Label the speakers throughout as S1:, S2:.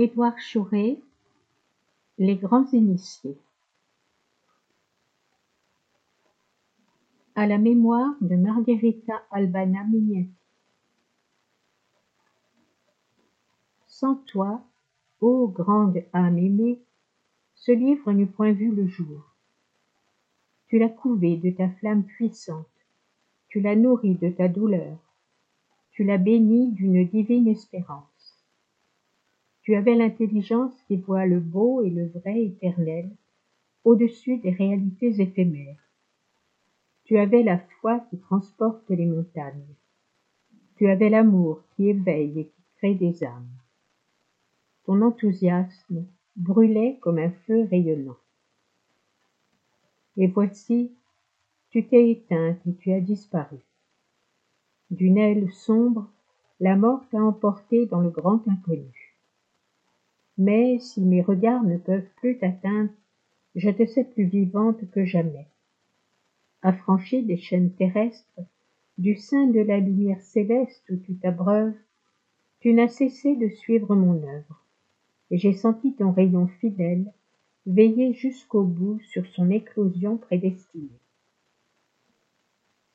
S1: Édouard Chouret Les grands initiés à la mémoire de Margherita Albana Mignati. Sans toi, ô grande âme aimée, ce livre n'eût point vu le jour. Tu l'as couvé de ta flamme puissante, tu l'as nourri de ta douleur, tu l'as béni d'une divine espérance. Tu avais l'intelligence qui voit le beau et le vrai éternel au-dessus des réalités éphémères. Tu avais la foi qui transporte les montagnes. Tu avais l'amour qui éveille et qui crée des âmes. Ton enthousiasme brûlait comme un feu rayonnant. Et voici, tu t'es éteinte et tu as disparu. D'une aile sombre, la mort t'a emporté dans le grand inconnu. Mais si mes regards ne peuvent plus t'atteindre, je te sais plus vivante que jamais. Affranchie des chaînes terrestres, du sein de la lumière céleste où tu t'abreuves, tu n'as cessé de suivre mon œuvre, et j'ai senti ton rayon fidèle veiller jusqu'au bout sur son éclosion prédestinée.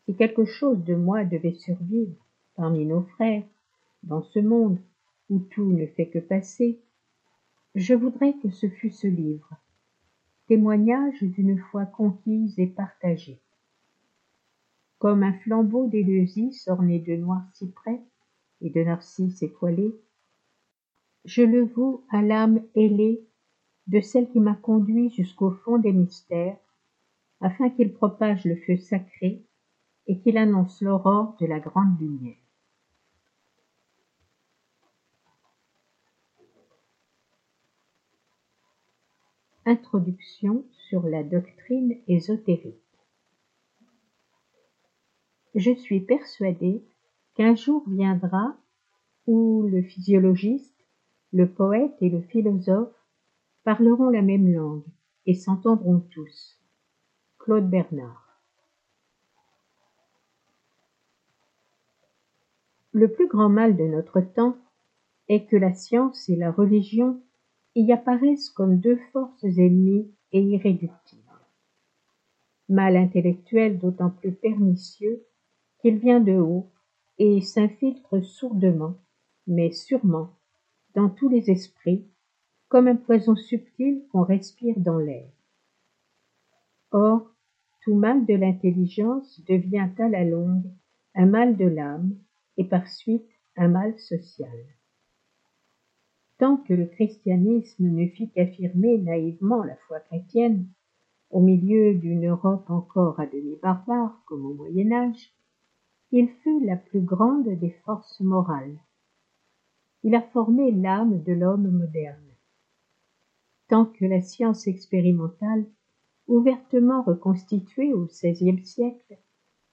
S1: Si quelque chose de moi devait survivre parmi nos frères, dans ce monde où tout ne fait que passer, je voudrais que ce fût ce livre, témoignage d'une foi conquise et partagée. Comme un flambeau d'Éleusis orné de noirs cyprès et de narcisses étoilés, je le voue à l'âme ailée de celle qui m'a conduit jusqu'au fond des mystères, afin qu'il propage le feu sacré et qu'il annonce l'aurore de la grande lumière. Introduction sur la doctrine ésotérique. Je suis persuadé qu'un jour viendra où le physiologiste, le poète et le philosophe parleront la même langue et s'entendront tous. Claude Bernard. Le plus grand mal de notre temps est que la science et la religion y apparaissent comme deux forces ennemies et irréductibles. Mal intellectuel d'autant plus pernicieux qu'il vient de haut et s'infiltre sourdement, mais sûrement, dans tous les esprits, comme un poison subtil qu'on respire dans l'air. Or, tout mal de l'intelligence devient à la longue un mal de l'âme et par suite un mal social tant que le christianisme ne fit qu'affirmer naïvement la foi chrétienne, au milieu d'une Europe encore à demi barbare comme au Moyen Âge, il fut la plus grande des forces morales. Il a formé l'âme de l'homme moderne. Tant que la science expérimentale, ouvertement reconstituée au XVIe siècle,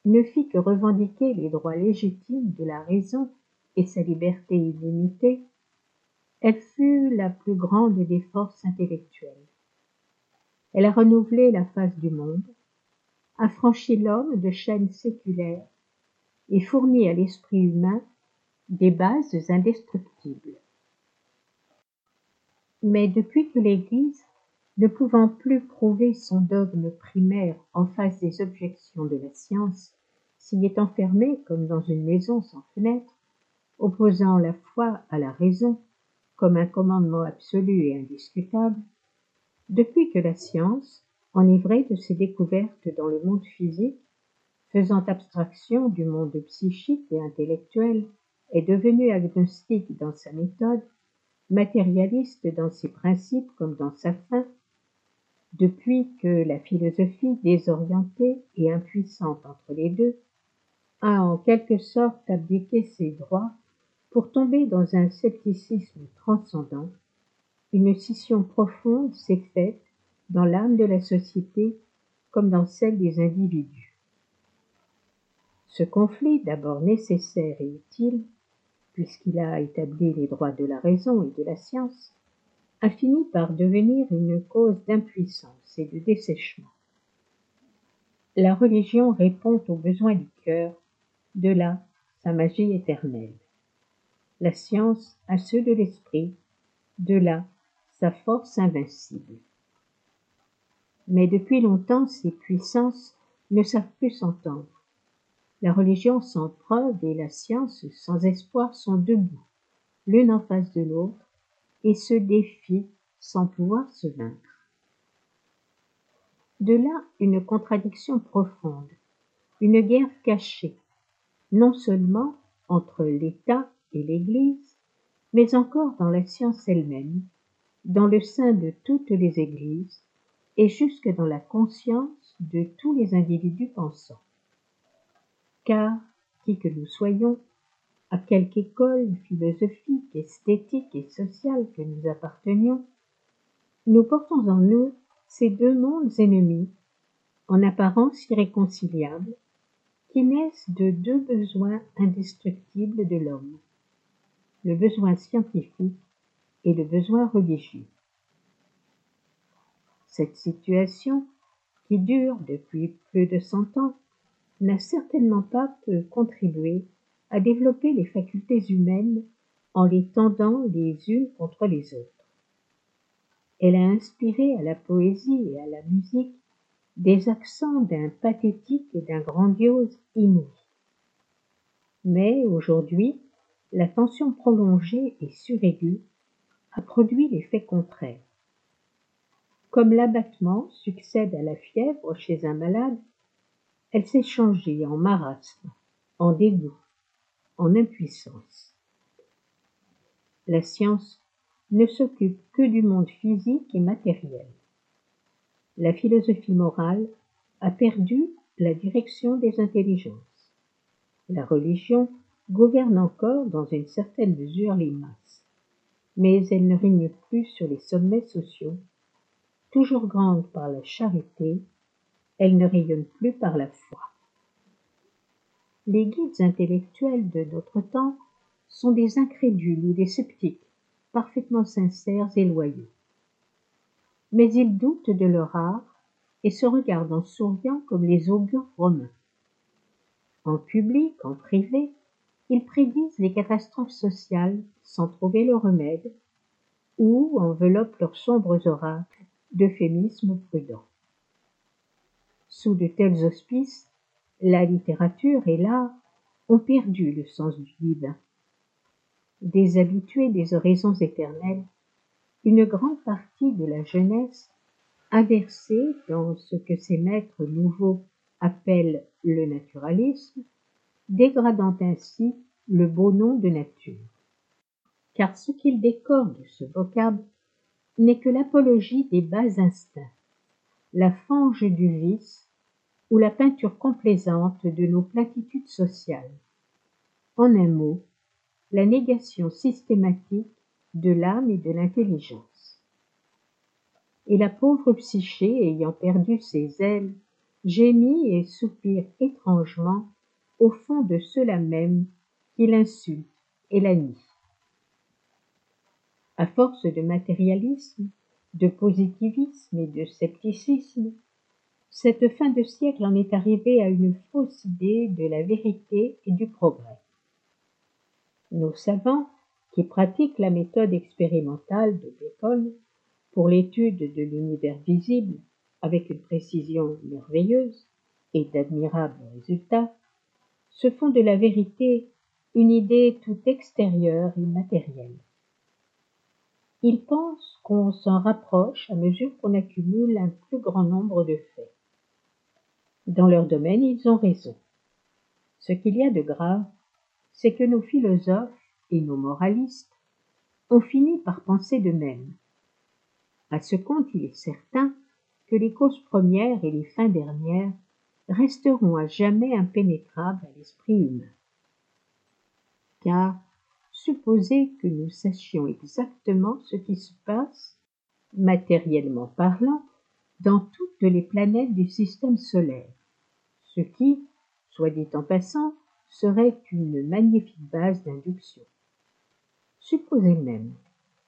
S1: ne fit que revendiquer les droits légitimes de la raison et sa liberté illimitée, elle fut la plus grande des forces intellectuelles? Elle a renouvelé la face du monde, affranchi l'homme de chaînes séculaires et fourni à l'esprit humain des bases indestructibles. Mais depuis que l'Église, ne pouvant plus prouver son dogme primaire en face des objections de la science, s'y est enfermée comme dans une maison sans fenêtre, opposant la foi à la raison, comme un commandement absolu et indiscutable, depuis que la science, enivrée de ses découvertes dans le monde physique, faisant abstraction du monde psychique et intellectuel, est devenue agnostique dans sa méthode, matérialiste dans ses principes comme dans sa fin, depuis que la philosophie désorientée et impuissante entre les deux a en quelque sorte abdiqué ses droits pour tomber dans un scepticisme transcendant, une scission profonde s'est faite dans l'âme de la société comme dans celle des individus. Ce conflit, d'abord nécessaire et utile, puisqu'il a établi les droits de la raison et de la science, a fini par devenir une cause d'impuissance et de dessèchement. La religion répond aux besoins du cœur, de là sa magie éternelle la science à ceux de l'esprit, De là sa force invincible. Mais depuis longtemps ces puissances ne savent plus s'entendre. La religion sans preuve et la science sans espoir sont debout, l'une en face de l'autre, et se défient sans pouvoir se vaincre. De là une contradiction profonde, une guerre cachée, non seulement entre l'État et l'Église, mais encore dans la science elle-même, dans le sein de toutes les Églises et jusque dans la conscience de tous les individus pensants. Car, qui que nous soyons, à quelque école philosophique, esthétique et sociale que nous appartenions, nous portons en nous ces deux mondes ennemis, en apparence irréconciliables, qui naissent de deux besoins indestructibles de l'homme, le besoin scientifique et le besoin religieux. Cette situation, qui dure depuis plus de cent ans, n'a certainement pas peu contribué à développer les facultés humaines en les tendant les unes contre les autres. Elle a inspiré à la poésie et à la musique des accents d'un pathétique et d'un grandiose inouï. Mais aujourd'hui, la tension prolongée et suraiguë a produit l'effet contraire. Comme l'abattement succède à la fièvre chez un malade, elle s'est changée en marasme, en dégoût, en impuissance. La science ne s'occupe que du monde physique et matériel. La philosophie morale a perdu la direction des intelligences. La religion gouverne encore dans une certaine mesure les masses, mais elle ne règne plus sur les sommets sociaux. Toujours grande par la charité, elle ne rayonne plus par la foi. Les guides intellectuels de notre temps sont des incrédules ou des sceptiques, parfaitement sincères et loyaux. Mais ils doutent de leur art et se regardent en souriant comme les augures romains. En public, en privé, ils prédisent les catastrophes sociales sans trouver le remède ou enveloppent leurs sombres oracles d'euphémismes prudents. Sous de tels auspices, la littérature et l'art ont perdu le sens du divin déshabitués des oraisons éternelles, une grande partie de la jeunesse a versé dans ce que ses maîtres nouveaux appellent le naturalisme, dégradant ainsi le beau nom de nature. Car ce qu'il décore de ce vocable n'est que l'apologie des bas instincts, la fange du vice ou la peinture complaisante de nos platitudes sociales. En un mot, la négation systématique de l'âme et de l'intelligence. Et la pauvre psyché, ayant perdu ses ailes, gémit et soupire étrangement au fond de cela même qui l'insulte et la nie. À force de matérialisme, de positivisme et de scepticisme, cette fin de siècle en est arrivée à une fausse idée de la vérité et du progrès. Nos savants, qui pratiquent la méthode expérimentale de Bacon pour l'étude de l'univers visible avec une précision merveilleuse et d'admirables résultats, se font de la vérité une idée tout extérieure et matérielle. Ils pensent qu'on s'en rapproche à mesure qu'on accumule un plus grand nombre de faits. Dans leur domaine, ils ont raison. Ce qu'il y a de grave, c'est que nos philosophes et nos moralistes ont fini par penser de même. À ce compte, il est certain que les causes premières et les fins dernières resteront à jamais impénétrables à l'esprit humain. Car supposez que nous sachions exactement ce qui se passe, matériellement parlant, dans toutes les planètes du système solaire, ce qui, soit dit en passant, serait une magnifique base d'induction. Supposez même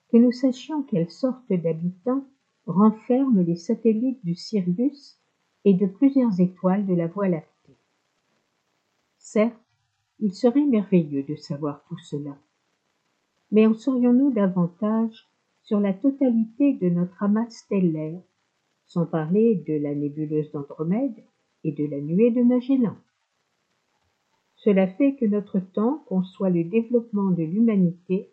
S1: que nous sachions quelle sorte d'habitants renferment les satellites du Sirius et de plusieurs étoiles de la Voie lactée. Certes, il serait merveilleux de savoir tout cela. Mais en saurions-nous davantage sur la totalité de notre amas stellaire, sans parler de la nébuleuse d'Andromède et de la nuée de Magellan? Cela fait que notre temps conçoit le développement de l'humanité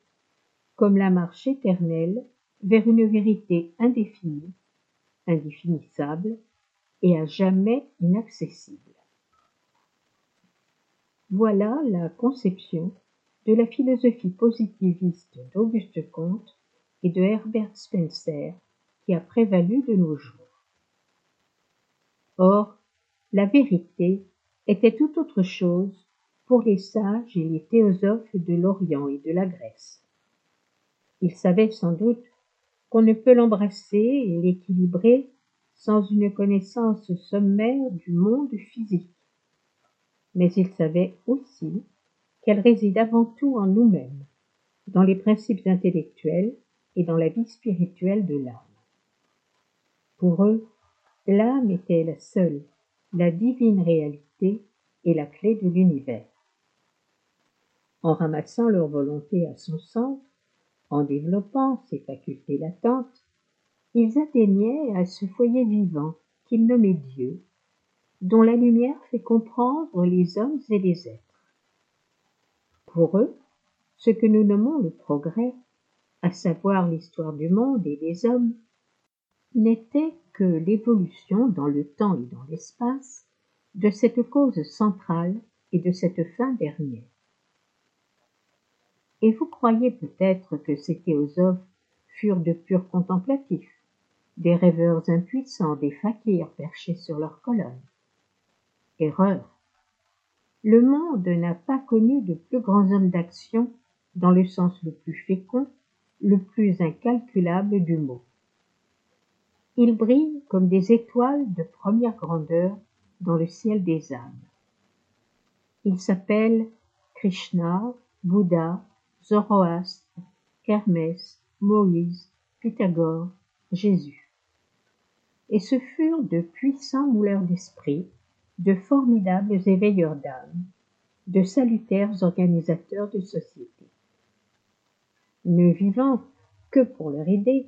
S1: comme la marche éternelle vers une vérité indéfinie, indéfinissable et à jamais inaccessible. Voilà la conception de la philosophie positiviste d'Auguste Comte et de Herbert Spencer qui a prévalu de nos jours. Or, la vérité était tout autre chose pour les sages et les théosophes de l'Orient et de la Grèce. Ils savaient sans doute qu'on ne peut l'embrasser et l'équilibrer sans une connaissance sommaire du monde physique. Mais ils savaient aussi qu'elle réside avant tout en nous-mêmes, dans les principes intellectuels et dans la vie spirituelle de l'âme. Pour eux, l'âme était la seule, la divine réalité et la clé de l'univers. En ramassant leur volonté à son centre, en développant ses facultés latentes, ils atteignaient à ce foyer vivant qu'ils nommaient Dieu, dont la lumière fait comprendre les hommes et les êtres. Pour eux, ce que nous nommons le progrès, à savoir l'histoire du monde et des hommes, n'était que l'évolution dans le temps et dans l'espace de cette cause centrale et de cette fin dernière. Et vous croyez peut-être que ces théosophes furent de purs contemplatifs, des rêveurs impuissants, des fakirs perchés sur leurs colonnes. Erreur. Le monde n'a pas connu de plus grands hommes d'action dans le sens le plus fécond, le plus incalculable du mot. Ils brillent comme des étoiles de première grandeur dans le ciel des âmes. Ils s'appellent Krishna, Bouddha, Zoroastre, Hermès, Moïse, Pythagore, Jésus. Et ce furent de puissants mouleurs d'esprit, de formidables éveilleurs d'âme, de salutaires organisateurs de société. Ne vivant que pour leur idée,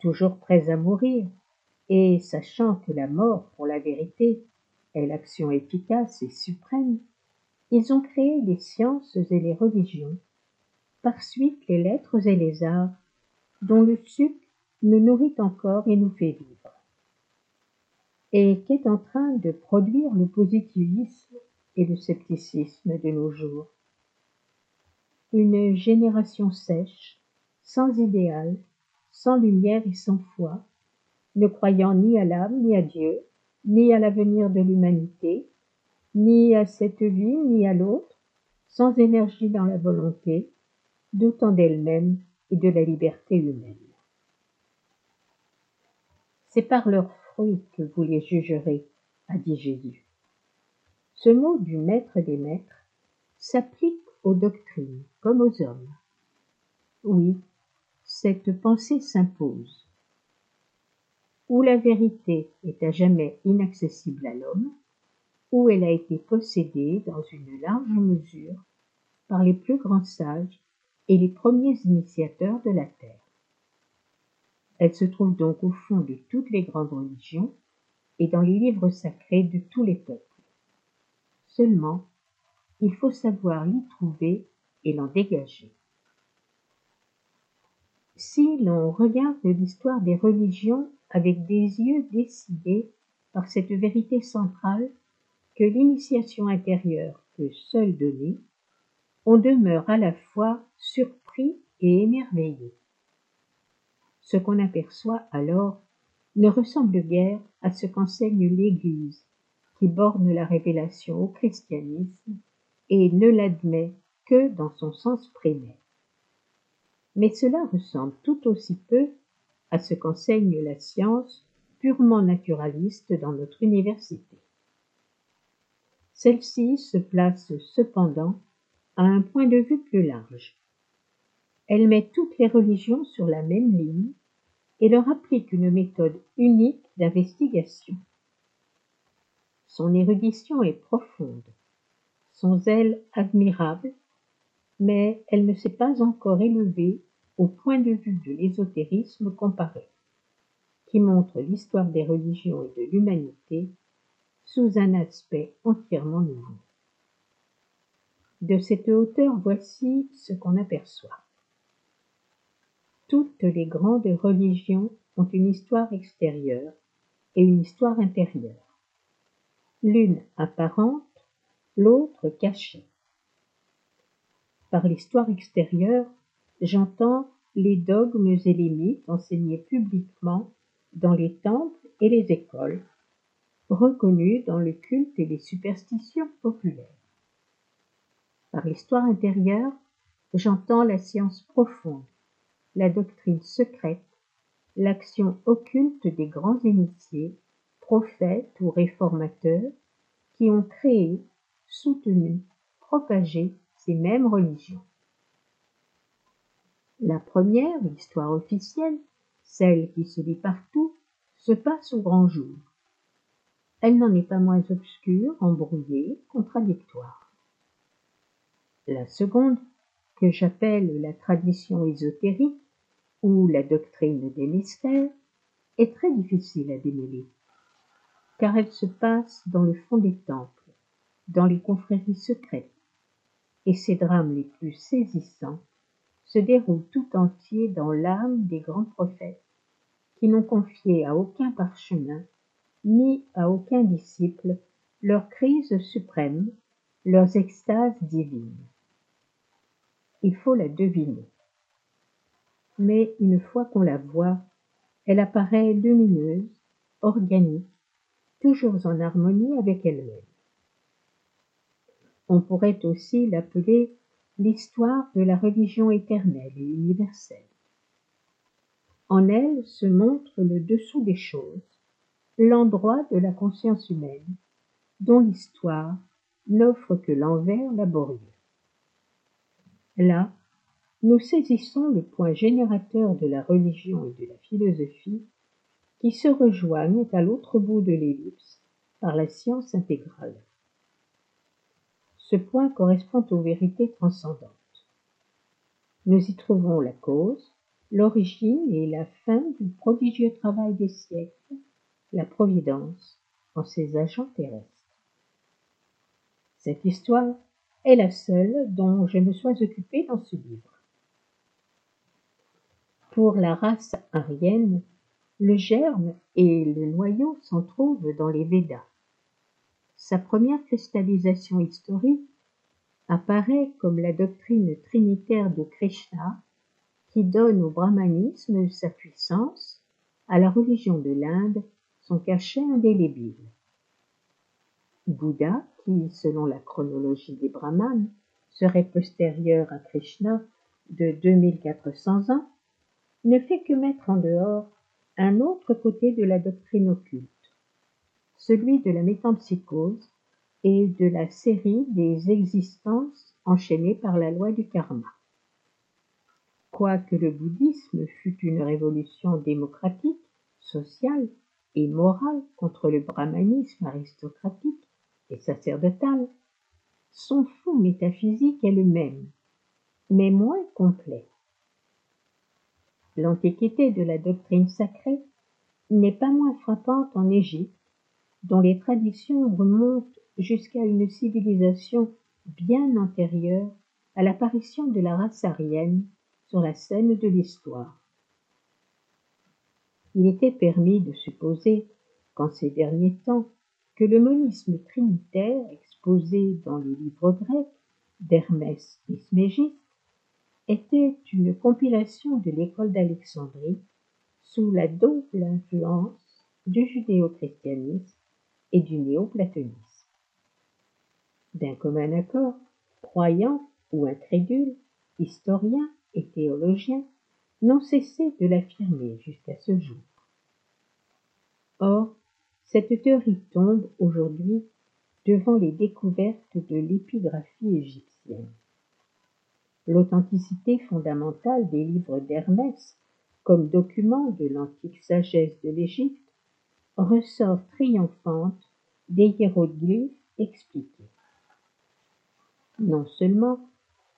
S1: toujours prêts à mourir, et sachant que la mort pour la vérité est l'action efficace et suprême, ils ont créé les sciences et les religions par suite les lettres et les arts, dont le suc nous nourrit encore et nous fait vivre. Et qu'est en train de produire le positivisme et le scepticisme de nos jours Une génération sèche, sans idéal, sans lumière et sans foi, ne croyant ni à l'âme ni à Dieu, ni à l'avenir de l'humanité, ni à cette vie ni à l'autre, sans énergie dans la volonté, doutant d'elle-même et de la liberté humaine. C'est par leurs que vous les jugerez, a dit Jésus. Ce mot du maître des maîtres s'applique aux doctrines comme aux hommes. Oui, cette pensée s'impose. Où la vérité est à jamais inaccessible à l'homme, où elle a été possédée dans une large mesure par les plus grands sages et les premiers initiateurs de la Terre. Elle se trouve donc au fond de toutes les grandes religions et dans les livres sacrés de tous les peuples. Seulement, il faut savoir l'y trouver et l'en dégager. Si l'on regarde l'histoire des religions avec des yeux décidés par cette vérité centrale que l'initiation intérieure peut seule donner, on demeure à la fois surpris et émerveillé. Ce qu'on aperçoit alors ne ressemble guère à ce qu'enseigne l'Église, qui borne la révélation au christianisme et ne l'admet que dans son sens primaire. Mais cela ressemble tout aussi peu à ce qu'enseigne la science purement naturaliste dans notre université. Celle-ci se place cependant à un point de vue plus large. Elle met toutes les religions sur la même ligne et leur applique une méthode unique d'investigation. Son érudition est profonde, son zèle admirable, mais elle ne s'est pas encore élevée au point de vue de l'ésotérisme comparé, qui montre l'histoire des religions et de l'humanité sous un aspect entièrement nouveau. De cette hauteur, voici ce qu'on aperçoit. Toutes les grandes religions ont une histoire extérieure et une histoire intérieure, l'une apparente, l'autre cachée. Par l'histoire extérieure, j'entends les dogmes et les mythes enseignés publiquement dans les temples et les écoles, reconnus dans le culte et les superstitions populaires. Par l'histoire intérieure, j'entends la science profonde, la doctrine secrète, l'action occulte des grands initiés, prophètes ou réformateurs qui ont créé, soutenu, propagé ces mêmes religions. La première, l'histoire officielle, celle qui se lit partout, se passe au grand jour. Elle n'en est pas moins obscure, embrouillée, contradictoire. La seconde, que j'appelle la tradition ésotérique ou la doctrine des mystères, est très difficile à démêler, car elle se passe dans le fond des temples, dans les confréries secrètes, et ses drames les plus saisissants se déroulent tout entiers dans l'âme des grands prophètes, qui n'ont confié à aucun parchemin, ni à aucun disciple, leurs crises suprêmes, leurs extases divines il faut la deviner. Mais une fois qu'on la voit, elle apparaît lumineuse, organique, toujours en harmonie avec elle-même. On pourrait aussi l'appeler l'histoire de la religion éternelle et universelle. En elle se montre le dessous des choses, l'endroit de la conscience humaine, dont l'histoire n'offre que l'envers laborieux. Là, nous saisissons le point générateur de la religion et de la philosophie qui se rejoignent à l'autre bout de l'ellipse par la science intégrale. Ce point correspond aux vérités transcendantes. Nous y trouvons la cause, l'origine et la fin du prodigieux travail des siècles, la providence en ses agents terrestres. Cette histoire est la seule dont je me sois occupé dans ce livre. Pour la race aryenne, le germe et le noyau s'en trouvent dans les Védas. Sa première cristallisation historique apparaît comme la doctrine trinitaire de Krishna qui donne au brahmanisme sa puissance, à la religion de l'Inde son cachet indélébile. Bouddha, qui, selon la chronologie des brahmanes, serait postérieur à Krishna de 2400 ans, ne fait que mettre en dehors un autre côté de la doctrine occulte, celui de la métempsychose et de la série des existences enchaînées par la loi du karma. Quoique le bouddhisme fût une révolution démocratique, sociale et morale contre le brahmanisme aristocratique, et sacerdotale, son fond métaphysique est le même, mais moins complet. L'antiquité de la doctrine sacrée n'est pas moins frappante en Égypte, dont les traditions remontent jusqu'à une civilisation bien antérieure à l'apparition de la race aryenne sur la scène de l'histoire. Il était permis de supposer qu'en ces derniers temps, que le monisme trinitaire exposé dans les livres grecs d'Hermès Trismégiste était une compilation de l'école d'Alexandrie sous la double influence du judéo-christianisme et du néo-platonisme. D'un commun accord, croyants ou incrédules, historiens et théologiens n'ont cessé de l'affirmer jusqu'à ce jour. Or, cette théorie tombe aujourd'hui devant les découvertes de l'épigraphie égyptienne. L'authenticité fondamentale des livres d'Hermès comme document de l'antique sagesse de l'Égypte ressort triomphante des hiéroglyphes expliqués. Non seulement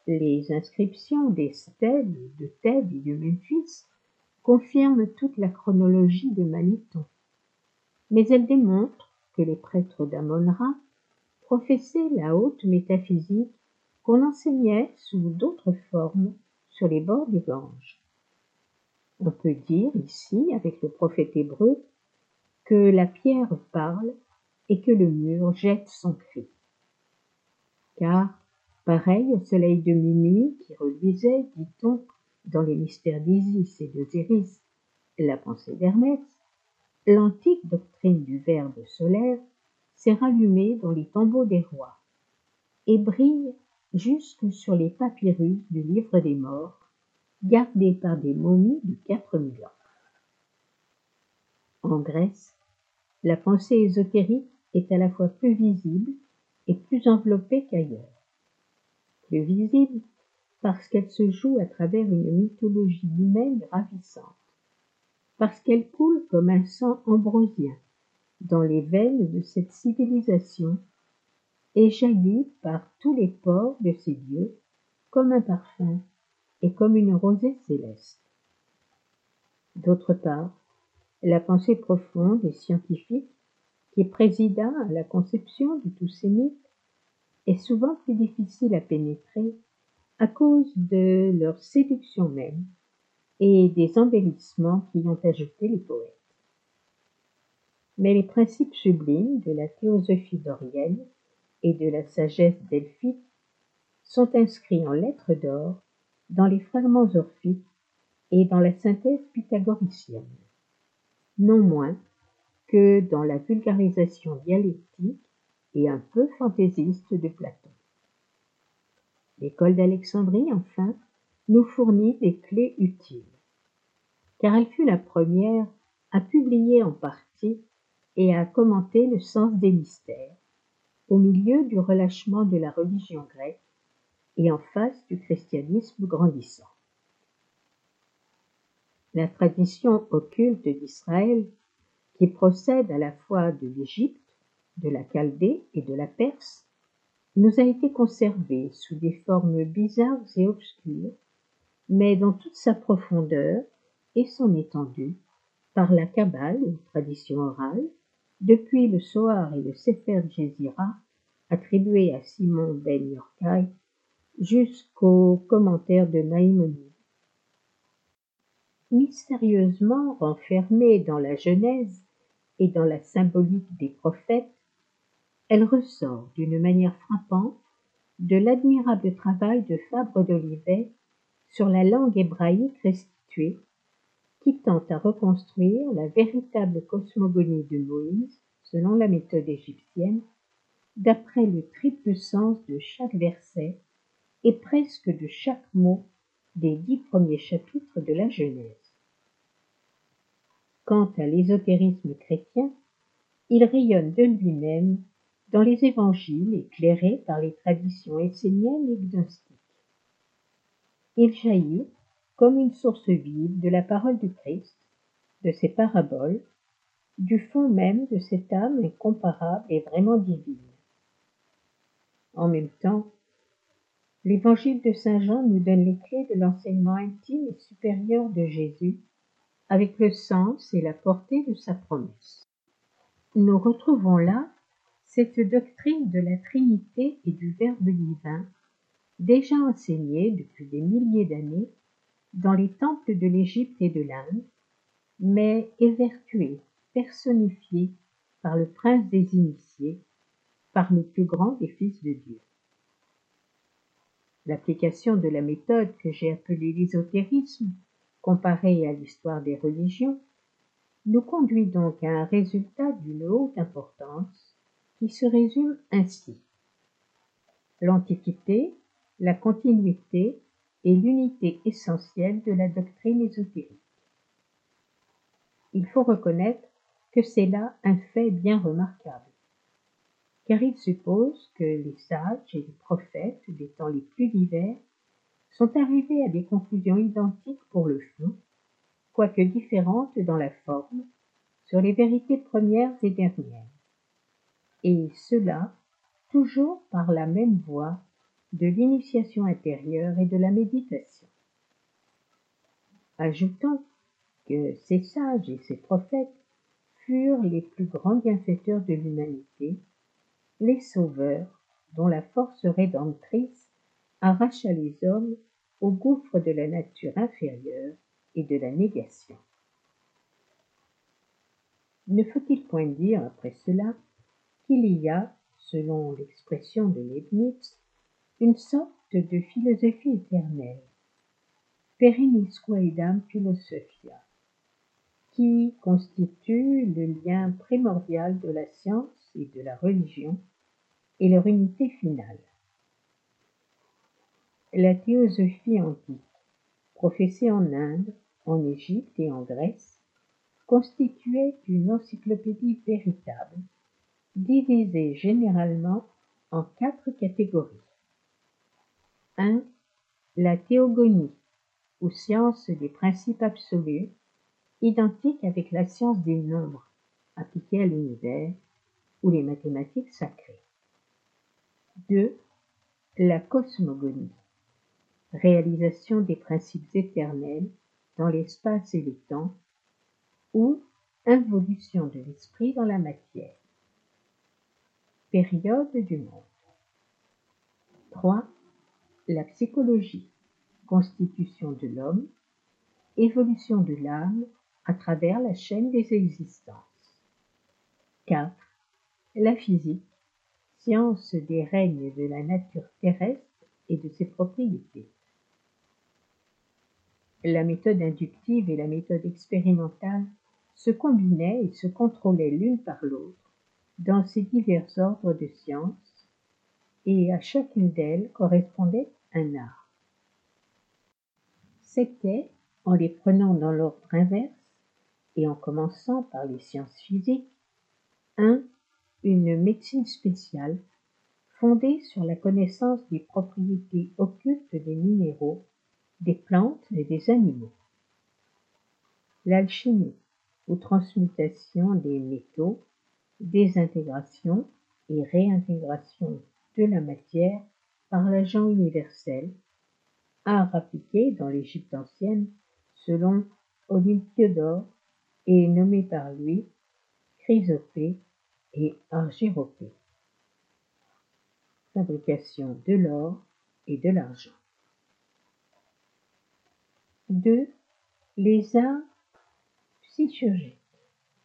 S1: Les inscriptions des stèles de Thèbes et de Memphis confirment toute la chronologie de Maniton, mais elles démontrent que les prêtres d'Amon-Ra professaient la haute métaphysique qu'on enseignait sous d'autres formes sur les bords du Gange. On peut dire ici, avec le prophète hébreu, que la pierre parle et que le mur jette son cri. Car Pareil au soleil de minuit qui reluisait, dit-on, dans les mystères d'Isis et d'Osiris, la pensée d'Hermès, l'antique doctrine du verbe solaire s'est rallumée dans les tombeaux des rois et brille jusque sur les papyrus du livre des morts, gardés par des momies de quatre mille ans. En Grèce, la pensée ésotérique est à la fois plus visible et plus enveloppée qu'ailleurs visible parce qu'elle se joue à travers une mythologie humaine ravissante, parce qu'elle coule comme un sang ambrosien dans les veines de cette civilisation et jaillit par tous les pores de ses dieux comme un parfum et comme une rosée céleste. D'autre part, la pensée profonde et scientifique qui présida à la conception de tous ces mythes est souvent plus difficile à pénétrer à cause de leur séduction même et des embellissements qui ont ajouté les poètes. Mais les principes sublimes de la théosophie dorienne et de la sagesse delphique sont inscrits en lettres d'or dans les fragments orphiques et dans la synthèse pythagoricienne, non moins que dans la vulgarisation dialectique et un peu fantaisiste de Platon. L'école d'Alexandrie, enfin, nous fournit des clés utiles, car elle fut la première à publier en partie et à commenter le sens des mystères, au milieu du relâchement de la religion grecque et en face du christianisme grandissant. La tradition occulte d'Israël, qui procède à la fois de l'Égypte de la Chaldée et de la Perse, nous a été conservé sous des formes bizarres et obscures, mais dans toute sa profondeur et son étendue, par la Kabbale ou tradition orale, depuis le Sohar et le Sefer Jezira, attribués à Simon ben Yorkai, jusqu'aux commentaires de Maïmonide. Mystérieusement renfermés dans la Genèse et dans la symbolique des prophètes, elle ressort d'une manière frappante de l'admirable travail de Fabre d'Olivet sur la langue hébraïque restituée, qui tente à reconstruire la véritable cosmogonie de Moïse, selon la méthode égyptienne, d'après le triple sens de chaque verset et presque de chaque mot des dix premiers chapitres de la Genèse. Quant à l'ésotérisme chrétien, il rayonne de lui-même dans les évangiles éclairés par les traditions esséniennes et gnostiques. Il jaillit comme une source vive de la parole du Christ, de ses paraboles, du fond même de cette âme incomparable et vraiment divine. En même temps, l'évangile de Saint Jean nous donne les clés de l'enseignement intime et supérieur de Jésus, avec le sens et la portée de sa promesse. Nous retrouvons là cette doctrine de la Trinité et du Verbe divin, déjà enseignée depuis des milliers d'années dans les temples de l'Égypte et de l'Inde, mais évertuée, personnifiée par le prince des initiés, par le plus grand des fils de Dieu. L'application de la méthode que j'ai appelée l'ésotérisme, comparée à l'histoire des religions, nous conduit donc à un résultat d'une haute importance qui se résume ainsi. L'Antiquité, la continuité et l'unité essentielle de la doctrine ésotérique. Il faut reconnaître que c'est là un fait bien remarquable, car il suppose que les sages et les prophètes des temps les plus divers sont arrivés à des conclusions identiques pour le fond, quoique différentes dans la forme, sur les vérités premières et dernières et cela toujours par la même voie de l'initiation intérieure et de la méditation. Ajoutons que ces sages et ces prophètes furent les plus grands bienfaiteurs de l'humanité, les sauveurs dont la force rédemptrice arracha les hommes au gouffre de la nature inférieure et de la négation. Ne faut-il point dire après cela qu'il y a, selon l'expression de Leibniz, une sorte de philosophie éternelle, perennis quaedam philosophia, qui constitue le lien primordial de la science et de la religion et leur unité finale. La théosophie antique, professée en Inde, en Égypte et en Grèce, constituait une encyclopédie véritable, divisée généralement en quatre catégories. 1. La théogonie, ou science des principes absolus, identique avec la science des nombres appliquée à l'univers ou les mathématiques sacrées. 2. La cosmogonie, réalisation des principes éternels dans l'espace et le temps, ou involution de l'esprit dans la matière. Période du monde. 3. La psychologie, constitution de l'homme, évolution de l'âme à travers la chaîne des existences. 4. La physique, science des règnes de la nature terrestre et de ses propriétés. La méthode inductive et la méthode expérimentale se combinaient et se contrôlaient l'une par l'autre dans ces divers ordres de sciences, et à chacune d'elles correspondait un art. C'était, en les prenant dans l'ordre inverse, et en commençant par les sciences physiques, un, une médecine spéciale fondée sur la connaissance des propriétés occultes des minéraux, des plantes et des animaux. L'alchimie, ou transmutation des métaux, désintégration et réintégration de la matière par l'agent universel, art appliqué dans l'Égypte ancienne selon Olympiodore et nommé par lui Chrysopée et Argyropée. Fabrication de l'or et de l'argent. 2. Les arts psychurgiques,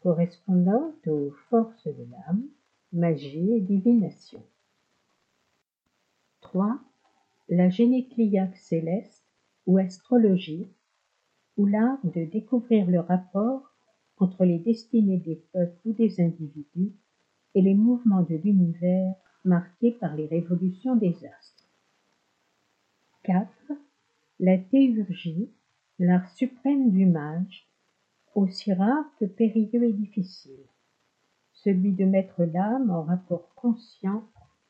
S1: correspondant aux forces de l'âme, magie et divination. 3. La génécliaque céleste ou astrologie, ou l'art de découvrir le rapport entre les destinées des peuples ou des individus et les mouvements de l'univers marqués par les révolutions des astres. 4. La théurgie, l'art suprême du mage, aussi rare que périlleux et difficile, celui de mettre l'âme en rapport conscient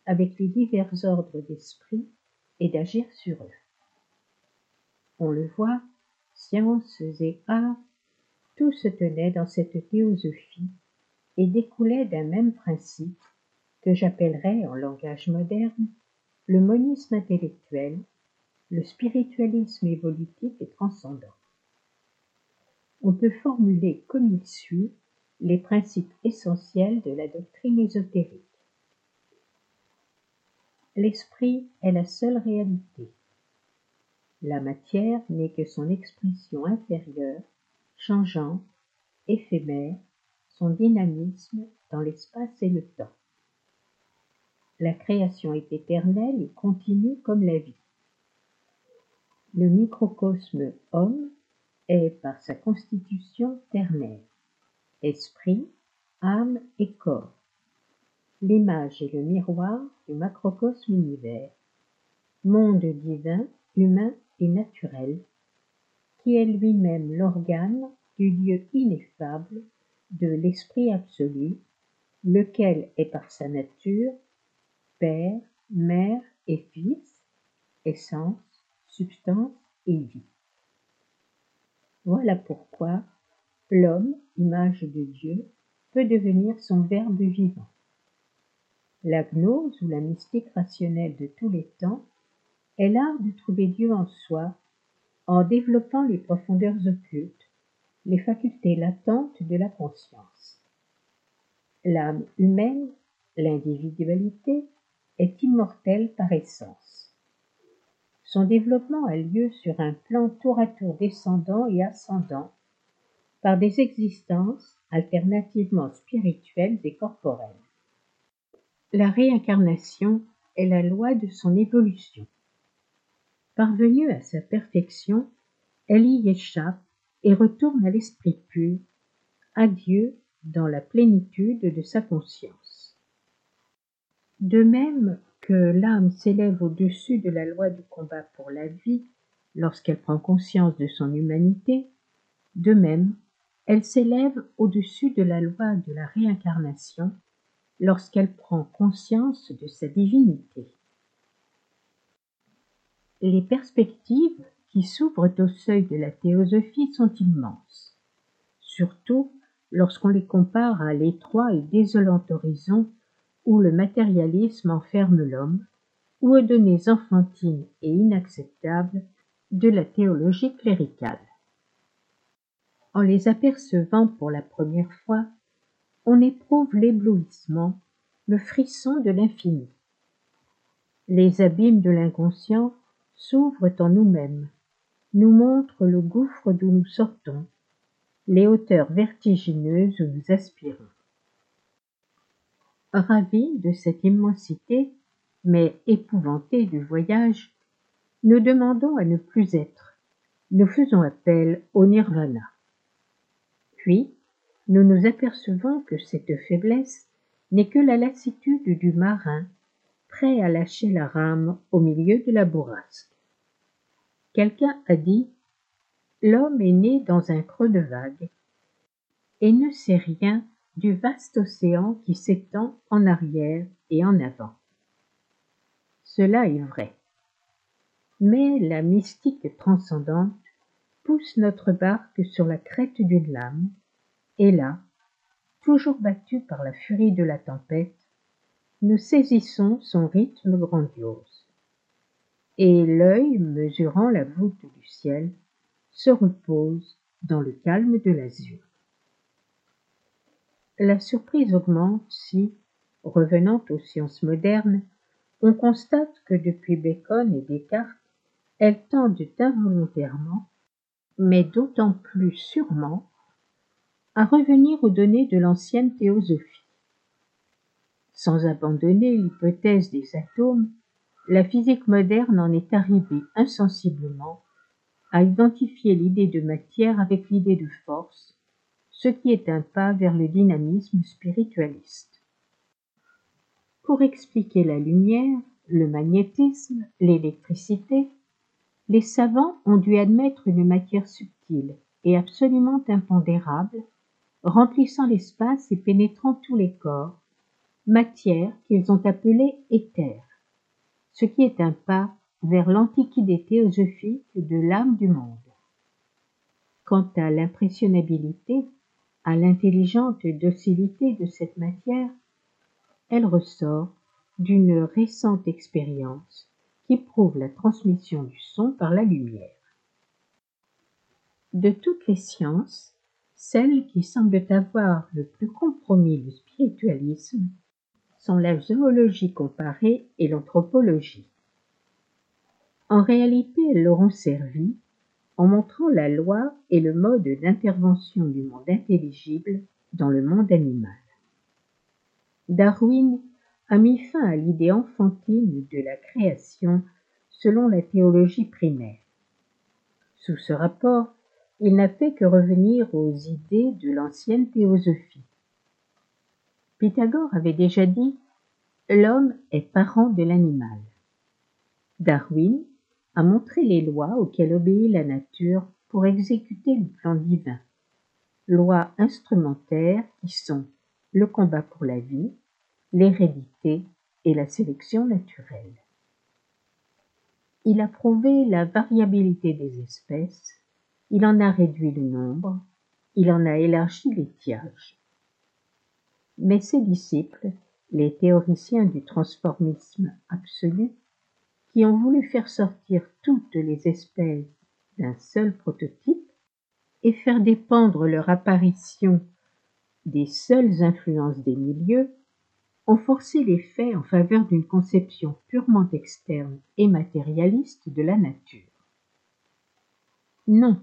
S1: avec les divers ordres d'esprit et d'agir sur eux. On le voit, sciences et arts tout se tenait dans cette théosophie et découlait d'un même principe que j'appellerais en langage moderne le monisme intellectuel, le spiritualisme évolutif et transcendant. On peut formuler comme il suit les principes essentiels de la doctrine ésotérique. L'esprit est la seule réalité. La matière n'est que son expression inférieure changeant, éphémère, son dynamisme dans l'espace et le temps. La création est éternelle et continue comme la vie. Le microcosme homme est par sa constitution ternaire, esprit, âme et corps, l'image et le miroir du macrocosme univers, monde divin, humain et naturel, qui est lui-même l'organe du lieu ineffable de l'Esprit absolu, lequel est par sa nature Père, Mère et Fils, essence, substance et vie. Voilà pourquoi l'homme, image de Dieu, peut devenir son Verbe vivant. La gnose ou la mystique rationnelle de tous les temps est l'art de trouver Dieu en soi en développant les profondeurs occultes, les facultés latentes de la conscience. L'âme humaine, l'individualité, est immortelle par essence. Son développement a lieu sur un plan tour à tour descendant et ascendant par des existences alternativement spirituelles et corporelles. La réincarnation est la loi de son évolution. Parvenue à sa perfection, elle y échappe et retourne à l'esprit pur, à Dieu dans la plénitude de sa conscience. De même que l'âme s'élève au-dessus de la loi du combat pour la vie lorsqu'elle prend conscience de son humanité, de même elle s'élève au-dessus de la loi de la réincarnation lorsqu'elle prend conscience de sa divinité. Les perspectives qui s'ouvrent au seuil de la théosophie sont immenses, surtout lorsqu'on les compare à l'étroit et désolant horizon où le matérialisme enferme l'homme, ou aux données enfantines et inacceptables de la théologie cléricale. En les apercevant pour la première fois, on éprouve l'éblouissement, le frisson de l'infini. Les abîmes de l'inconscient s'ouvrent en nous-mêmes, nous montrent le gouffre d'où nous sortons, les hauteurs vertigineuses où nous aspirons. Ravis de cette immensité, mais épouvantés du voyage, nous demandons à ne plus être, nous faisons appel au nirvana. Puis, nous nous apercevons que cette faiblesse n'est que la lassitude du marin prêt à lâcher la rame au milieu de la bourrasque. Quelqu'un a dit L'homme est né dans un creux de vague et ne sait rien du vaste océan qui s'étend en arrière et en avant. Cela est vrai. Mais la mystique transcendante pousse notre barque sur la crête d'une lame et là, toujours battus par la furie de la tempête, nous saisissons son rythme grandiose. Et l'œil, mesurant la voûte du ciel, se repose dans le calme de l'azur. La surprise augmente si, revenant aux sciences modernes, on constate que depuis Bacon et Descartes, elles tendent involontairement, mais d'autant plus sûrement, à revenir aux données de l'ancienne théosophie. Sans abandonner l'hypothèse des atomes, la physique moderne en est arrivée insensiblement à identifier l'idée de matière avec l'idée de force, ce qui est un pas vers le dynamisme spiritualiste. Pour expliquer la lumière, le magnétisme, l'électricité, les savants ont dû admettre une matière subtile et absolument impondérable remplissant l'espace et pénétrant tous les corps, matière qu'ils ont appelée éther, ce qui est un pas vers l'antiquité théosophique de l'âme du monde. Quant à l'impressionnabilité, à l'intelligente docilité de cette matière, elle ressort d'une récente expérience qui prouve la transmission du son par la lumière. De toutes les sciences, celles qui semblent avoir le plus compromis le spiritualisme sont la zoologie comparée et l'anthropologie. En réalité, elles l'auront servi en montrant la loi et le mode d'intervention du monde intelligible dans le monde animal. Darwin a mis fin à l'idée enfantine de la création selon la théologie primaire. Sous ce rapport, il n'a fait que revenir aux idées de l'ancienne théosophie. Pythagore avait déjà dit L'homme est parent de l'animal. Darwin a montré les lois auxquelles obéit la nature pour exécuter le plan divin, lois instrumentaires qui sont le combat pour la vie, l'hérédité et la sélection naturelle. Il a prouvé la variabilité des espèces, il en a réduit le nombre, il en a élargi l'étiage. Mais ses disciples, les théoriciens du transformisme absolu, qui ont voulu faire sortir toutes les espèces d'un seul prototype et faire dépendre leur apparition des seules influences des milieux, ont forcé les faits en faveur d'une conception purement externe et matérialiste de la nature. Non,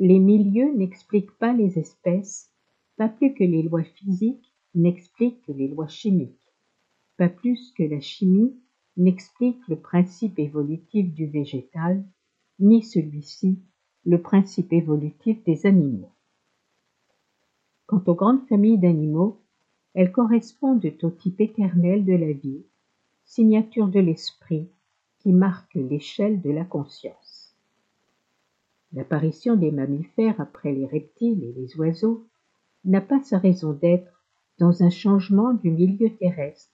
S1: les milieux n'expliquent pas les espèces, pas plus que les lois physiques n'expliquent les lois chimiques, pas plus que la chimie n'explique le principe évolutif du végétal, ni celui-ci le principe évolutif des animaux. Quant aux grandes familles d'animaux, elles correspondent au type éternel de la vie, signature de l'esprit qui marque l'échelle de la conscience. L'apparition des mammifères après les reptiles et les oiseaux n'a pas sa raison d'être dans un changement du milieu terrestre,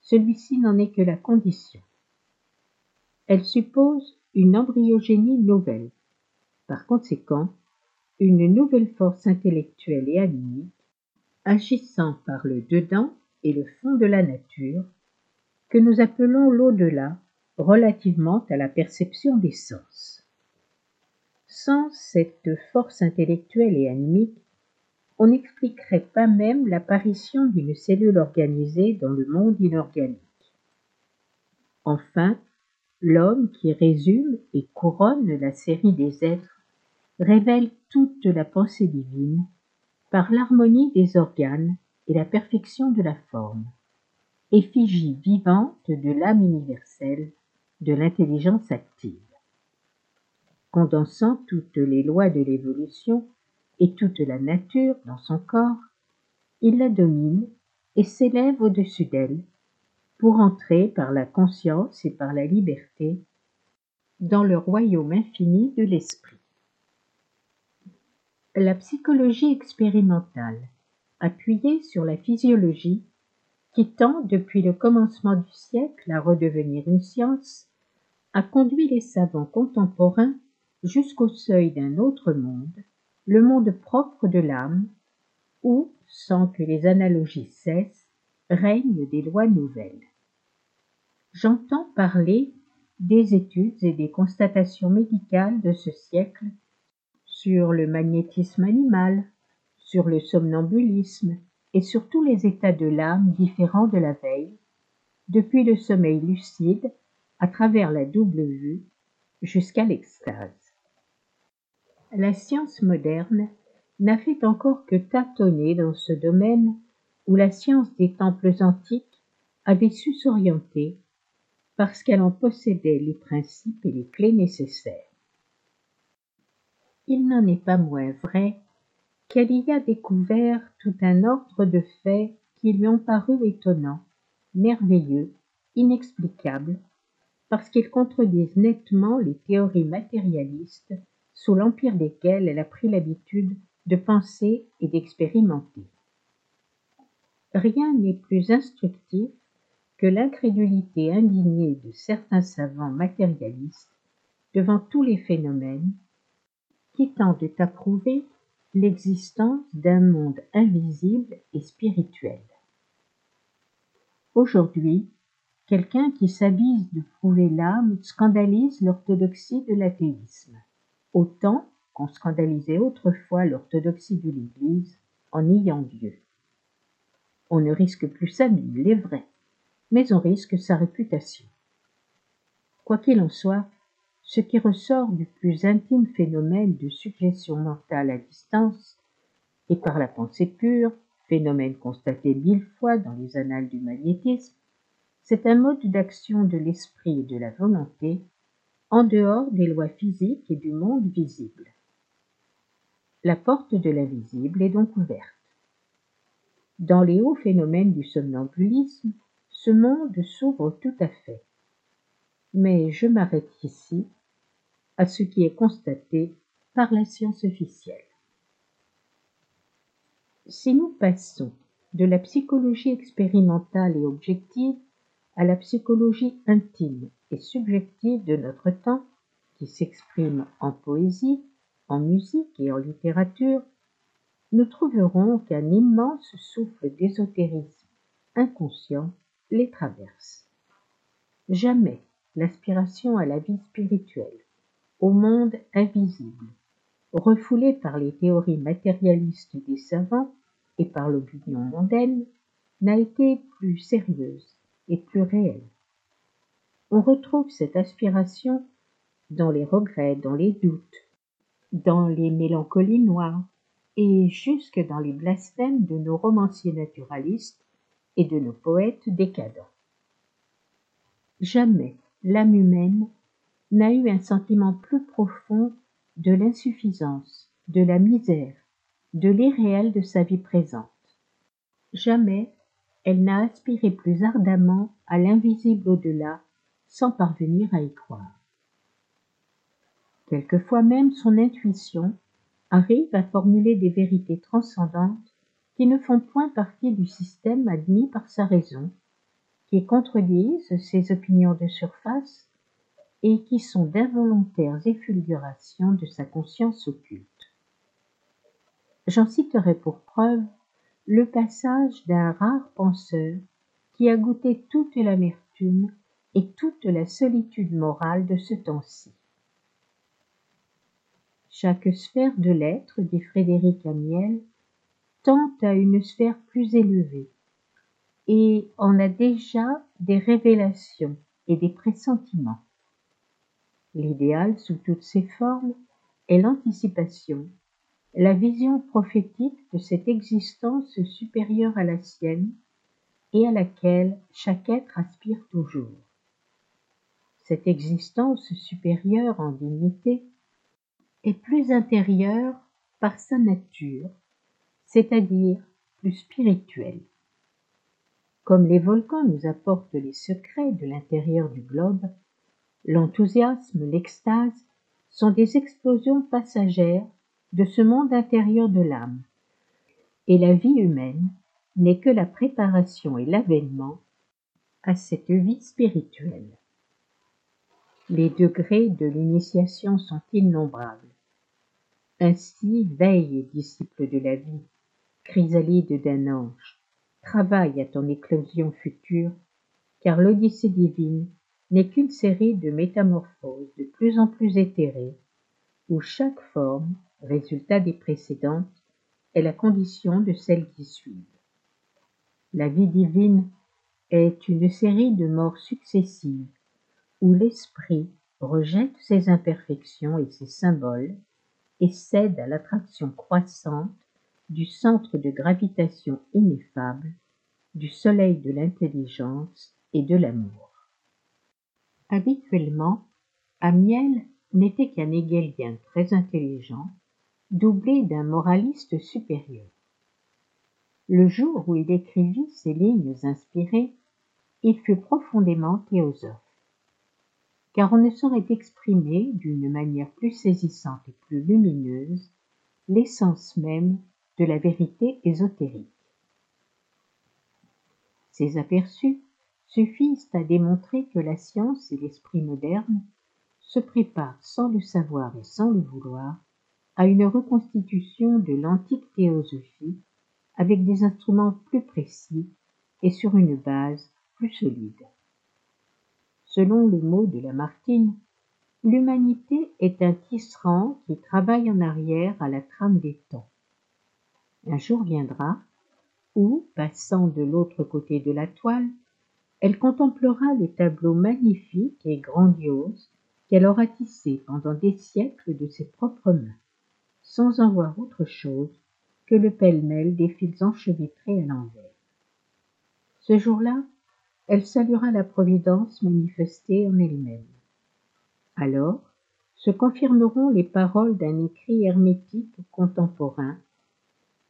S1: celui-ci n'en est que la condition. Elle suppose une embryogénie nouvelle, par conséquent une nouvelle force intellectuelle et animique agissant par le dedans et le fond de la nature, que nous appelons l'au-delà relativement à la perception des sens. Sans cette force intellectuelle et animique, on n'expliquerait pas même l'apparition d'une cellule organisée dans le monde inorganique. Enfin, l'homme qui résume et couronne la série des êtres révèle toute la pensée divine par l'harmonie des organes et la perfection de la forme, effigie vivante de l'âme universelle, de l'intelligence active. Condensant toutes les lois de l'évolution et toute la nature dans son corps, il la domine et s'élève au-dessus d'elle pour entrer par la conscience et par la liberté dans le royaume infini de l'esprit. La psychologie expérimentale, appuyée sur la physiologie, qui tend depuis le commencement du siècle à redevenir une science, a conduit les savants contemporains jusqu'au seuil d'un autre monde, le monde propre de l'âme, où, sans que les analogies cessent, règnent des lois nouvelles. J'entends parler des études et des constatations médicales de ce siècle sur le magnétisme animal, sur le somnambulisme et sur tous les états de l'âme différents de la veille, depuis le sommeil lucide à travers la double vue jusqu'à l'extase. La science moderne n'a fait encore que tâtonner dans ce domaine où la science des temples antiques avait su s'orienter parce qu'elle en possédait les principes et les clés nécessaires. Il n'en est pas moins vrai qu'elle y a découvert tout un ordre de faits qui lui ont paru étonnants, merveilleux, inexplicables, parce qu'ils contredisent nettement les théories matérialistes sous l'empire desquelles elle a pris l'habitude de penser et d'expérimenter. Rien n'est plus instructif que l'incrédulité indignée de certains savants matérialistes devant tous les phénomènes qui tendent à prouver l'existence d'un monde invisible et spirituel. Aujourd'hui, quelqu'un qui s'avise de prouver l'âme scandalise l'orthodoxie de l'athéisme, autant qu'on scandalisait autrefois l'orthodoxie de l'Église en niant Dieu. On ne risque plus sa vie, il est vrai, mais on risque sa réputation. Quoi qu'il en soit, ce qui ressort du plus intime phénomène de suggestion mentale à distance, et par la pensée pure, phénomène constaté mille fois dans les annales du magnétisme, c'est un mode d'action de l'esprit et de la volonté en dehors des lois physiques et du monde visible. La porte de l'invisible est donc ouverte. Dans les hauts phénomènes du somnambulisme, ce monde s'ouvre tout à fait mais je m'arrête ici à ce qui est constaté par la science officielle. Si nous passons de la psychologie expérimentale et objective à la psychologie intime et de notre temps, qui s'exprime en poésie, en musique et en littérature, nous trouverons qu'un immense souffle d'ésotérisme inconscient les traverse. Jamais l'aspiration à la vie spirituelle, au monde invisible, refoulée par les théories matérialistes des savants et par l'opinion mondaine, n'a été plus sérieuse et plus réelle. On retrouve cette aspiration dans les regrets, dans les doutes, dans les mélancolies noires et jusque dans les blasphèmes de nos romanciers naturalistes et de nos poètes décadents. Jamais l'âme humaine n'a eu un sentiment plus profond de l'insuffisance, de la misère, de l'irréel de sa vie présente. Jamais elle n'a aspiré plus ardemment à l'invisible au-delà sans parvenir à y croire. Quelquefois même son intuition arrive à formuler des vérités transcendantes qui ne font point partie du système admis par sa raison, qui contredisent ses opinions de surface et qui sont d'involontaires effulgurations de sa conscience occulte. J'en citerai pour preuve le passage d'un rare penseur qui a goûté toute l'amertume et toute la solitude morale de ce temps-ci. Chaque sphère de l'être, dit Frédéric Amiel, tend à une sphère plus élevée et en a déjà des révélations et des pressentiments. L'idéal sous toutes ses formes est l'anticipation, la vision prophétique de cette existence supérieure à la sienne et à laquelle chaque être aspire toujours. Cette existence supérieure en dignité est plus intérieure par sa nature, c'est-à-dire plus spirituelle. Comme les volcans nous apportent les secrets de l'intérieur du globe, l'enthousiasme, l'extase sont des explosions passagères de ce monde intérieur de l'âme. Et la vie humaine n'est que la préparation et l'avènement à cette vie spirituelle. Les degrés de l'initiation sont innombrables. Ainsi veille, disciple de la vie, chrysalide d'un ange, travaille à ton éclosion future, car l'Odyssée divine n'est qu'une série de métamorphoses de plus en plus éthérées, où chaque forme, résultat des précédentes, est la condition de celles qui suivent. La vie divine est une série de morts successives, où l'esprit rejette ses imperfections et ses symboles et cède à l'attraction croissante du centre de gravitation ineffable, du soleil de l'intelligence et de l'amour. Habituellement, Amiel n'était qu'un hegelien très intelligent, doublé d'un moraliste supérieur. Le jour où il écrivit ces lignes inspirées, il fut profondément théosophe, car on ne saurait exprimer d'une manière plus saisissante et plus lumineuse l'essence même de la vérité ésotérique. Ces aperçus suffisent à démontrer que la science et l'esprit moderne se préparent sans le savoir et sans le vouloir à une reconstitution de l'antique théosophie avec des instruments plus précis et sur une base plus solide. Selon le mot de Lamartine, l'humanité est un tisserand qui travaille en arrière à la trame des temps. Un jour viendra où, passant de l'autre côté de la toile, elle contemplera le tableau magnifique et grandiose qu'elle aura tissé pendant des siècles de ses propres mains, sans en voir autre chose que le pêle-mêle des fils enchevêtrés à l'envers. Ce jour-là, elle saluera la providence manifestée en elle-même. Alors se confirmeront les paroles d'un écrit hermétique contemporain,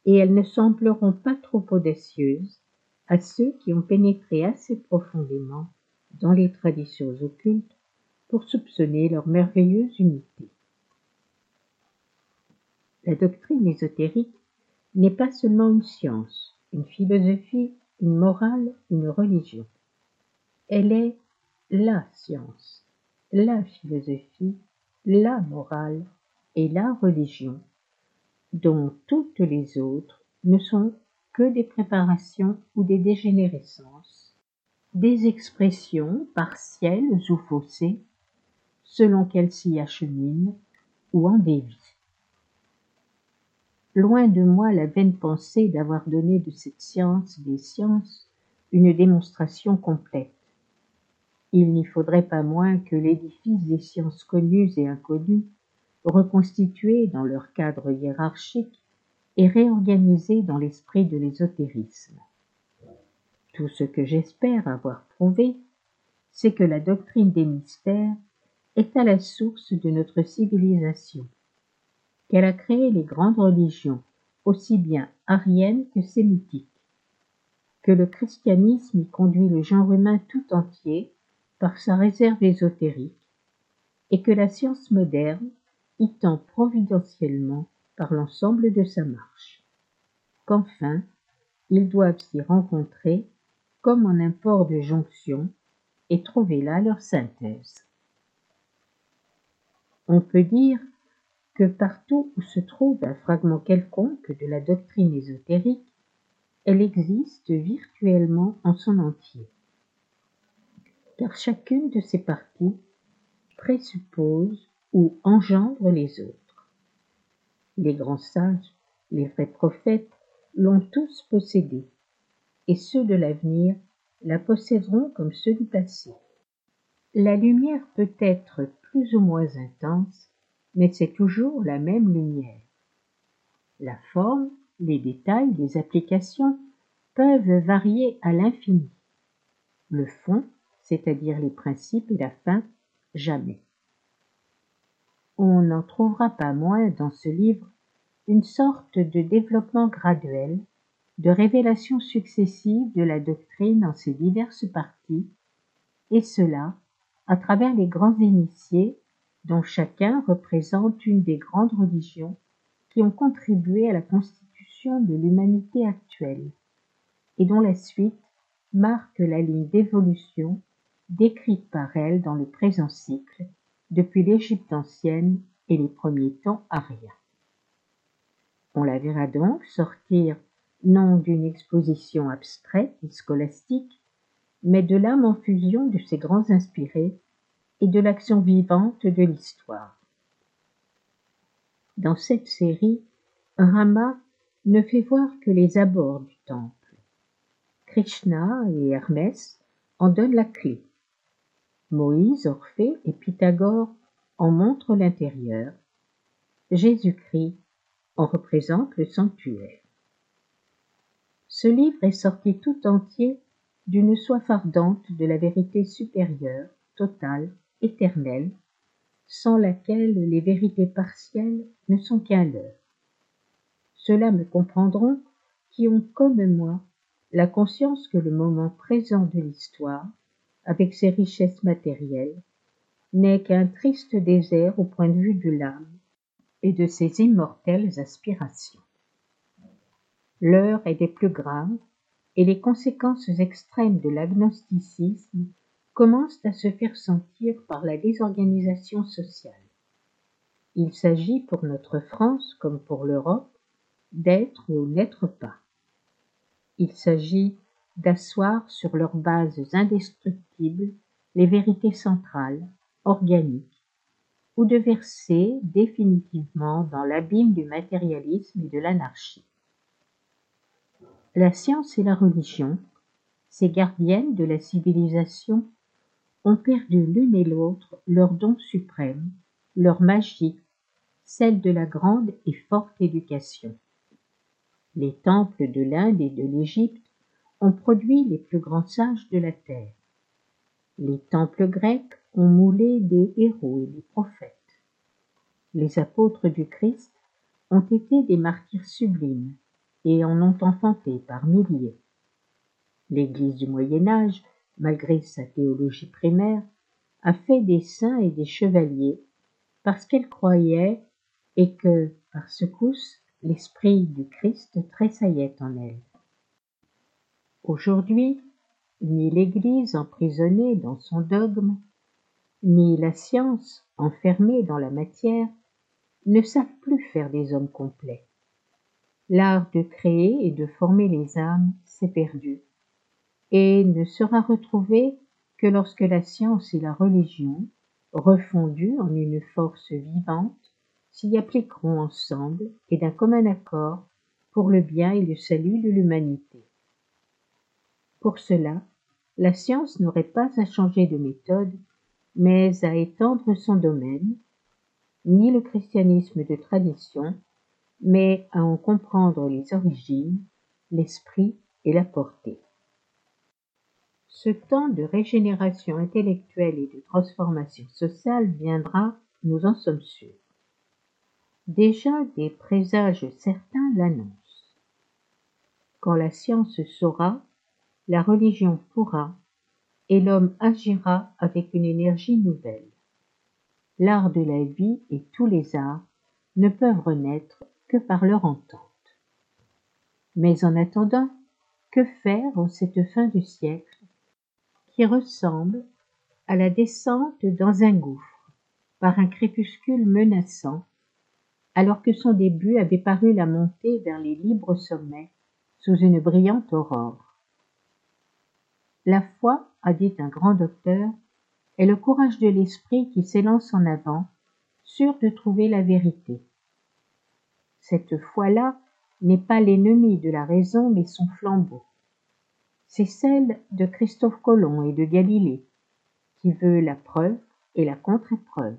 S1: et elles ne sembleront pas trop audacieuses à ceux qui ont pénétré assez profondément dans les traditions occultes pour soupçonner leur merveilleuse unité. La doctrine ésotérique n'est pas seulement une science, une philosophie, une morale, une religion. Elle est la science, la philosophie, la morale et la religion, dont toutes les autres ne sont que des préparations ou des dégénérescences des expressions partielles ou faussées, selon qu'elles s'y acheminent ou en dévient. Loin de moi la vaine pensée d'avoir donné de cette science des sciences une démonstration complète. Il n'y faudrait pas moins que l'édifice des sciences connues et inconnues, reconstitué dans leur cadre hiérarchique et réorganisé dans l'esprit de l'ésotérisme. Tout ce que j'espère avoir prouvé, c'est que la doctrine des mystères est à la source de notre civilisation, qu'elle a créé les grandes religions, aussi bien ariennes que sémitiques, que le christianisme y conduit le genre humain tout entier par sa réserve ésotérique, et que la science moderne y tend providentiellement par l'ensemble de sa marche, qu'enfin ils doivent s'y rencontrer comme en un port de jonction, et trouver là leur synthèse. On peut dire que partout où se trouve un fragment quelconque de la doctrine ésotérique, elle existe virtuellement en son entier, car chacune de ces parties présuppose ou engendre les autres. Les grands sages, les vrais prophètes l'ont tous possédée, et ceux de l'avenir la posséderont comme ceux du passé. La lumière peut être plus ou moins intense, mais c'est toujours la même lumière. La forme, les détails, les applications peuvent varier à l'infini. Le fond, c'est-à-dire les principes et la fin, jamais. On n'en trouvera pas moins dans ce livre une sorte de développement graduel de révélations successives de la doctrine en ses diverses parties, et cela à travers les grands initiés dont chacun représente une des grandes religions qui ont contribué à la constitution de l'humanité actuelle, et dont la suite marque la ligne d'évolution décrite par elle dans le présent cycle, depuis l'Égypte ancienne et les premiers temps ariens. On la verra donc sortir non d'une exposition abstraite et scolastique, mais de l'âme en fusion de ces grands inspirés et de l'action vivante de l'histoire. Dans cette série, Rama ne fait voir que les abords du temple. Krishna et Hermès en donnent la clé. Moïse, Orphée et Pythagore en montrent l'intérieur. Jésus-Christ en représente le sanctuaire. Ce livre est sorti tout entier d'une soif ardente de la vérité supérieure, totale, éternelle, sans laquelle les vérités partielles ne sont qu'un leurre. Ceux-là me comprendront qui ont, comme moi, la conscience que le moment présent de l'histoire, avec ses richesses matérielles, n'est qu'un triste désert au point de vue de l'âme et de ses immortelles aspirations. L'heure est des plus graves, et les conséquences extrêmes de l'agnosticisme commencent à se faire sentir par la désorganisation sociale. Il s'agit pour notre France comme pour l'Europe d'être ou n'être pas. Il s'agit d'asseoir sur leurs bases indestructibles les vérités centrales, organiques, ou de verser définitivement dans l'abîme du matérialisme et de l'anarchie. La science et la religion, ces gardiennes de la civilisation, ont perdu l'une et l'autre leur don suprême, leur magie, celle de la grande et forte éducation. Les temples de l'Inde et de l'Égypte produit les plus grands sages de la terre. Les temples grecs ont moulé des héros et des prophètes. Les apôtres du Christ ont été des martyrs sublimes, et en ont enfanté par milliers. L'Église du Moyen Âge, malgré sa théologie primaire, a fait des saints et des chevaliers parce qu'elle croyait et que, par secousse, l'esprit du Christ tressaillait en elle. Aujourd'hui, ni l'Église emprisonnée dans son dogme, ni la science enfermée dans la matière ne savent plus faire des hommes complets. L'art de créer et de former les âmes s'est perdu, et ne sera retrouvé que lorsque la science et la religion, refondues en une force vivante, s'y appliqueront ensemble et d'un commun accord pour le bien et le salut de l'humanité. Pour cela, la science n'aurait pas à changer de méthode, mais à étendre son domaine, ni le christianisme de tradition, mais à en comprendre les origines, l'esprit et la portée. Ce temps de régénération intellectuelle et de transformation sociale viendra, nous en sommes sûrs. Déjà des présages certains l'annoncent. Quand la science saura, la religion pourra, et l'homme agira avec une énergie nouvelle. L'art de la vie et tous les arts ne peuvent renaître que par leur entente. Mais en attendant, que faire en cette fin du siècle qui ressemble à la descente dans un gouffre par un crépuscule menaçant, alors que son début avait paru la montée vers les libres sommets sous une brillante aurore? La foi, a dit un grand docteur, est le courage de l'esprit qui s'élance en avant, sûr de trouver la vérité. Cette foi-là n'est pas l'ennemi de la raison mais son flambeau. C'est celle de Christophe Colomb et de Galilée, qui veut la preuve et la contre-épreuve,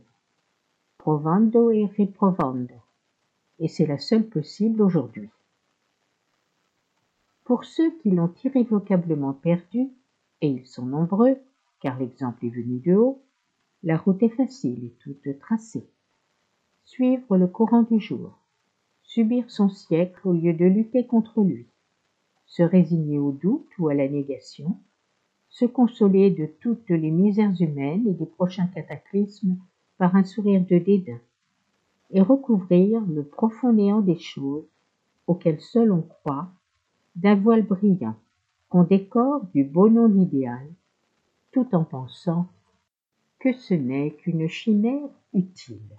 S1: provando et riprovando, et c'est la seule possible aujourd'hui. Pour ceux qui l'ont irrévocablement perdue, et ils sont nombreux, car l'exemple est venu de haut, la route est facile et toute tracée. Suivre le courant du jour, subir son siècle au lieu de lutter contre lui, se résigner au doute ou à la négation, se consoler de toutes les misères humaines et des prochains cataclysmes par un sourire de dédain, et recouvrir le profond néant des choses auxquelles seul on croit d'un voile brillant qu'on décore du beau nom d'idéal, tout en pensant que ce n'est qu'une chimère utile.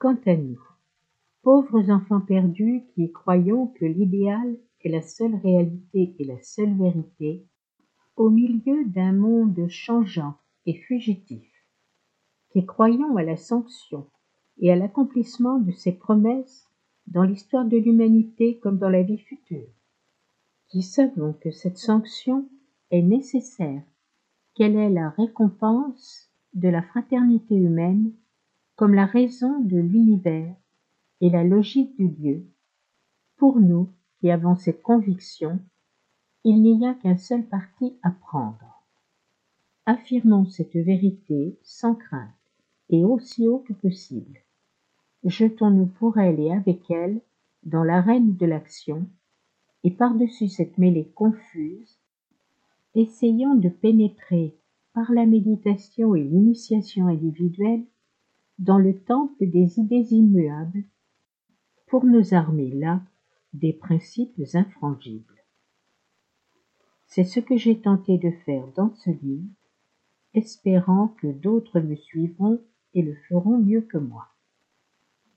S1: Quant à nous, Pauvres enfants perdus qui croyons que l'idéal est la seule réalité et la seule vérité, au milieu d'un monde changeant et fugitif, qui croyons à la sanction et à l'accomplissement de ses promesses dans l'histoire de l'humanité comme dans la vie future, qui savons que cette sanction est nécessaire, qu'elle est la récompense de la fraternité humaine comme la raison de l'univers et la logique du Dieu, pour nous qui avons cette conviction, il n'y a qu'un seul parti à prendre. Affirmons cette vérité sans crainte et aussi haut que possible. Jetons-nous pour elle et avec elle dans l'arène de l'action, et par-dessus cette mêlée confuse, essayons de pénétrer par la méditation et l'initiation individuelle dans le temple des idées immuables pour nous armer là des principes infrangibles. C'est ce que j'ai tenté de faire dans ce livre, espérant que d'autres me suivront et le feront mieux que moi.